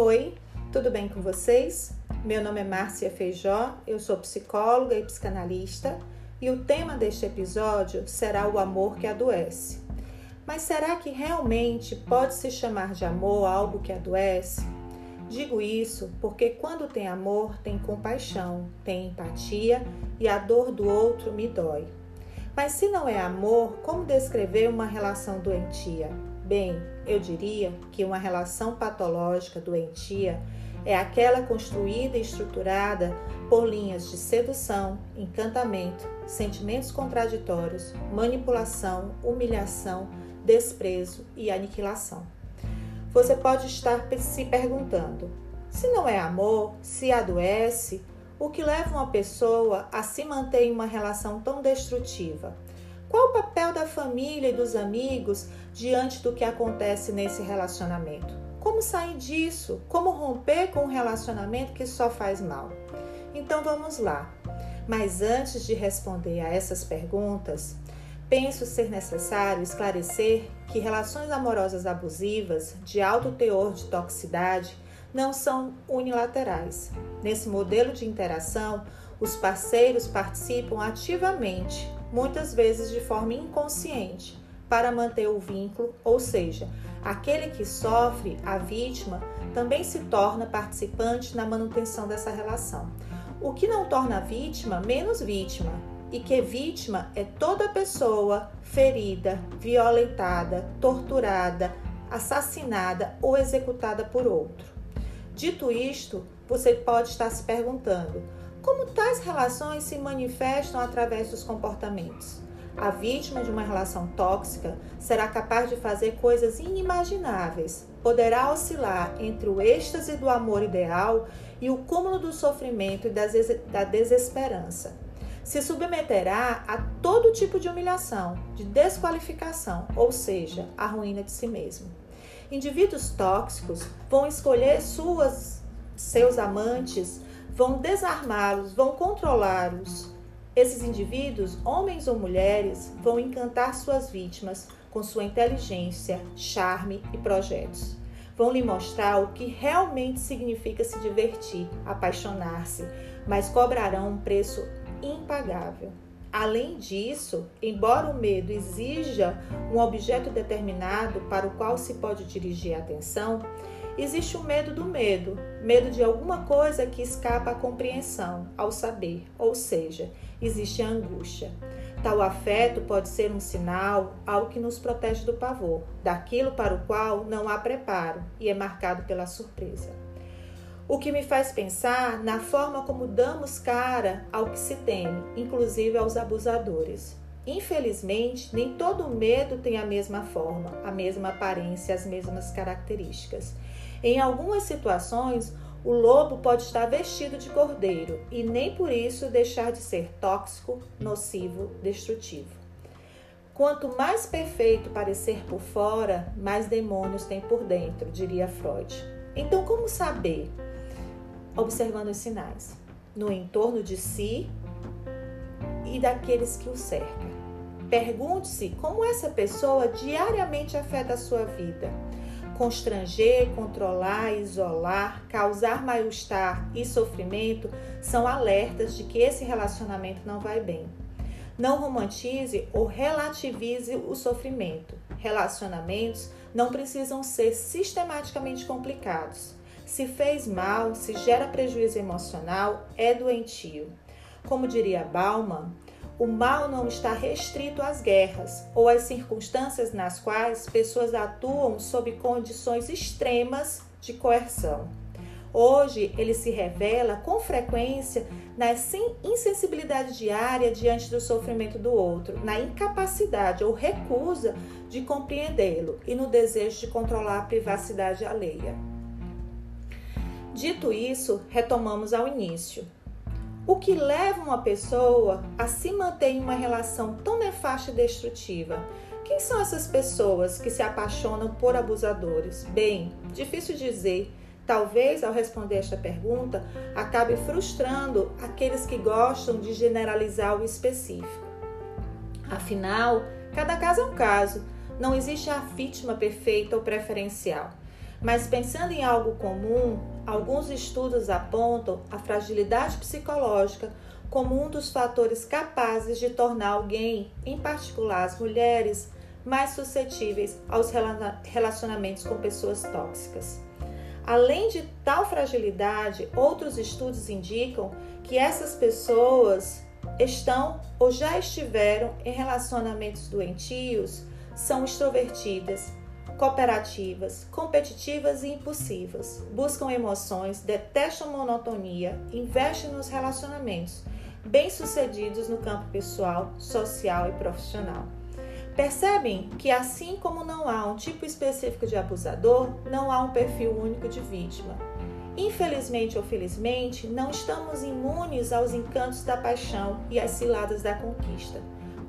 Oi, tudo bem com vocês? Meu nome é Márcia Feijó, eu sou psicóloga e psicanalista e o tema deste episódio será o amor que adoece. Mas será que realmente pode se chamar de amor algo que adoece? Digo isso porque quando tem amor, tem compaixão, tem empatia e a dor do outro me dói. Mas se não é amor, como descrever uma relação doentia? Bem, eu diria que uma relação patológica doentia é aquela construída e estruturada por linhas de sedução, encantamento, sentimentos contraditórios, manipulação, humilhação, desprezo e aniquilação. Você pode estar se perguntando: se não é amor, se adoece, o que leva uma pessoa a se manter em uma relação tão destrutiva? Qual o papel da família e dos amigos diante do que acontece nesse relacionamento? Como sair disso? Como romper com um relacionamento que só faz mal? Então vamos lá. Mas antes de responder a essas perguntas, penso ser necessário esclarecer que relações amorosas abusivas de alto teor de toxicidade não são unilaterais. Nesse modelo de interação, os parceiros participam ativamente muitas vezes de forma inconsciente, para manter o vínculo, ou seja, aquele que sofre, a vítima, também se torna participante na manutenção dessa relação. O que não torna a vítima menos vítima, e que vítima é toda pessoa ferida, violentada, torturada, assassinada ou executada por outro. Dito isto, você pode estar se perguntando: como tais relações se manifestam através dos comportamentos? A vítima de uma relação tóxica será capaz de fazer coisas inimagináveis, poderá oscilar entre o êxtase do amor ideal e o cúmulo do sofrimento e da desesperança. Se submeterá a todo tipo de humilhação, de desqualificação, ou seja, a ruína de si mesmo. Indivíduos tóxicos vão escolher suas, seus amantes vão desarmá-los, vão controlá-los. Esses indivíduos, homens ou mulheres, vão encantar suas vítimas com sua inteligência, charme e projetos. Vão lhe mostrar o que realmente significa se divertir, apaixonar-se, mas cobrarão um preço impagável. Além disso, embora o medo exija um objeto determinado para o qual se pode dirigir a atenção, Existe o medo do medo, medo de alguma coisa que escapa à compreensão, ao saber, ou seja, existe a angústia. Tal afeto pode ser um sinal, algo que nos protege do pavor, daquilo para o qual não há preparo e é marcado pela surpresa. O que me faz pensar na forma como damos cara ao que se teme, inclusive aos abusadores. Infelizmente, nem todo medo tem a mesma forma, a mesma aparência, as mesmas características. Em algumas situações, o lobo pode estar vestido de cordeiro e nem por isso deixar de ser tóxico, nocivo, destrutivo. Quanto mais perfeito parecer por fora, mais demônios tem por dentro, diria Freud. Então, como saber? Observando os sinais no entorno de si e daqueles que o cercam. Pergunte-se como essa pessoa diariamente afeta a sua vida Constranger, controlar, isolar, causar mal-estar e sofrimento são alertas de que esse relacionamento não vai bem. Não romantize ou relativize o sofrimento. Relacionamentos não precisam ser sistematicamente complicados. Se fez mal, se gera prejuízo emocional, é doentio. Como diria Bauman, o mal não está restrito às guerras ou às circunstâncias nas quais pessoas atuam sob condições extremas de coerção. Hoje, ele se revela com frequência na insensibilidade diária diante do sofrimento do outro, na incapacidade ou recusa de compreendê-lo e no desejo de controlar a privacidade alheia. Dito isso, retomamos ao início. O que leva uma pessoa a se manter em uma relação tão nefasta e destrutiva? Quem são essas pessoas que se apaixonam por abusadores? Bem, difícil dizer. Talvez, ao responder esta pergunta, acabe frustrando aqueles que gostam de generalizar o específico. Afinal, cada caso é um caso. Não existe a vítima perfeita ou preferencial. Mas pensando em algo comum, alguns estudos apontam a fragilidade psicológica como um dos fatores capazes de tornar alguém, em particular as mulheres, mais suscetíveis aos relacionamentos com pessoas tóxicas. Além de tal fragilidade, outros estudos indicam que essas pessoas estão ou já estiveram em relacionamentos doentios, são extrovertidas, cooperativas, competitivas e impulsivas, buscam emoções, detestam monotonia, investem nos relacionamentos, bem-sucedidos no campo pessoal, social e profissional. Percebem que, assim como não há um tipo específico de abusador, não há um perfil único de vítima. Infelizmente ou felizmente, não estamos imunes aos encantos da paixão e às ciladas da conquista.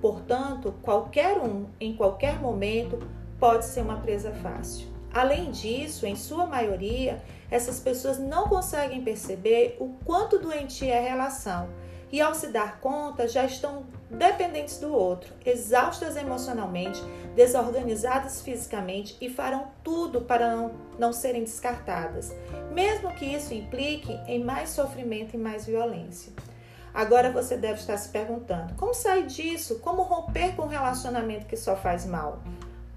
Portanto, qualquer um, em qualquer momento, pode ser uma presa fácil. Além disso, em sua maioria, essas pessoas não conseguem perceber o quanto doentia é a relação e, ao se dar conta, já estão dependentes do outro, exaustas emocionalmente, desorganizadas fisicamente e farão tudo para não, não serem descartadas, mesmo que isso implique em mais sofrimento e mais violência. Agora você deve estar se perguntando: como sair disso? Como romper com um relacionamento que só faz mal?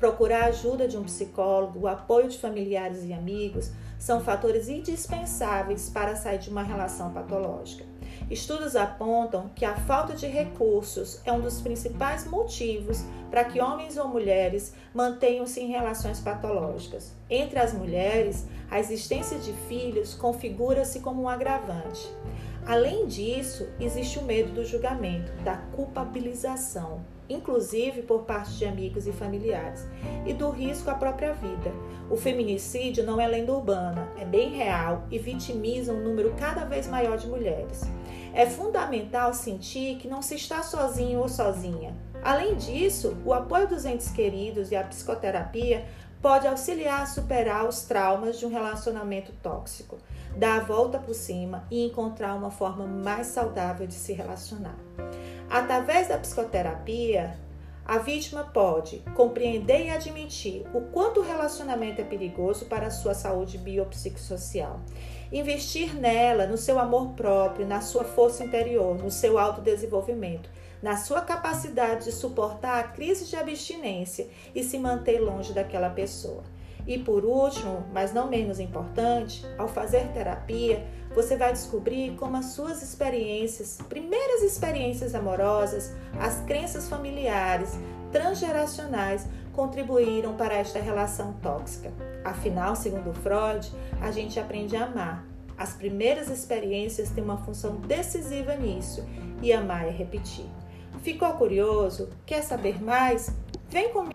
Procurar a ajuda de um psicólogo, o apoio de familiares e amigos são fatores indispensáveis para sair de uma relação patológica. Estudos apontam que a falta de recursos é um dos principais motivos para que homens ou mulheres mantenham-se em relações patológicas. Entre as mulheres, a existência de filhos configura-se como um agravante. Além disso, existe o medo do julgamento, da culpabilização, inclusive por parte de amigos e familiares, e do risco à própria vida. O feminicídio não é lenda urbana, é bem real e vitimiza um número cada vez maior de mulheres. É fundamental sentir que não se está sozinho ou sozinha. Além disso, o apoio dos entes queridos e a psicoterapia pode auxiliar a superar os traumas de um relacionamento tóxico, dar a volta por cima e encontrar uma forma mais saudável de se relacionar. Através da psicoterapia, a vítima pode compreender e admitir o quanto o relacionamento é perigoso para a sua saúde biopsicossocial. Investir nela, no seu amor próprio, na sua força interior, no seu autodesenvolvimento, na sua capacidade de suportar a crise de abstinência e se manter longe daquela pessoa. E por último, mas não menos importante, ao fazer terapia, você vai descobrir como as suas experiências, primeiras experiências amorosas, as crenças familiares, transgeracionais, contribuíram para esta relação tóxica. Afinal, segundo Freud, a gente aprende a amar. As primeiras experiências têm uma função decisiva nisso, e amar é repetir. Ficou curioso? Quer saber mais? Vem comigo!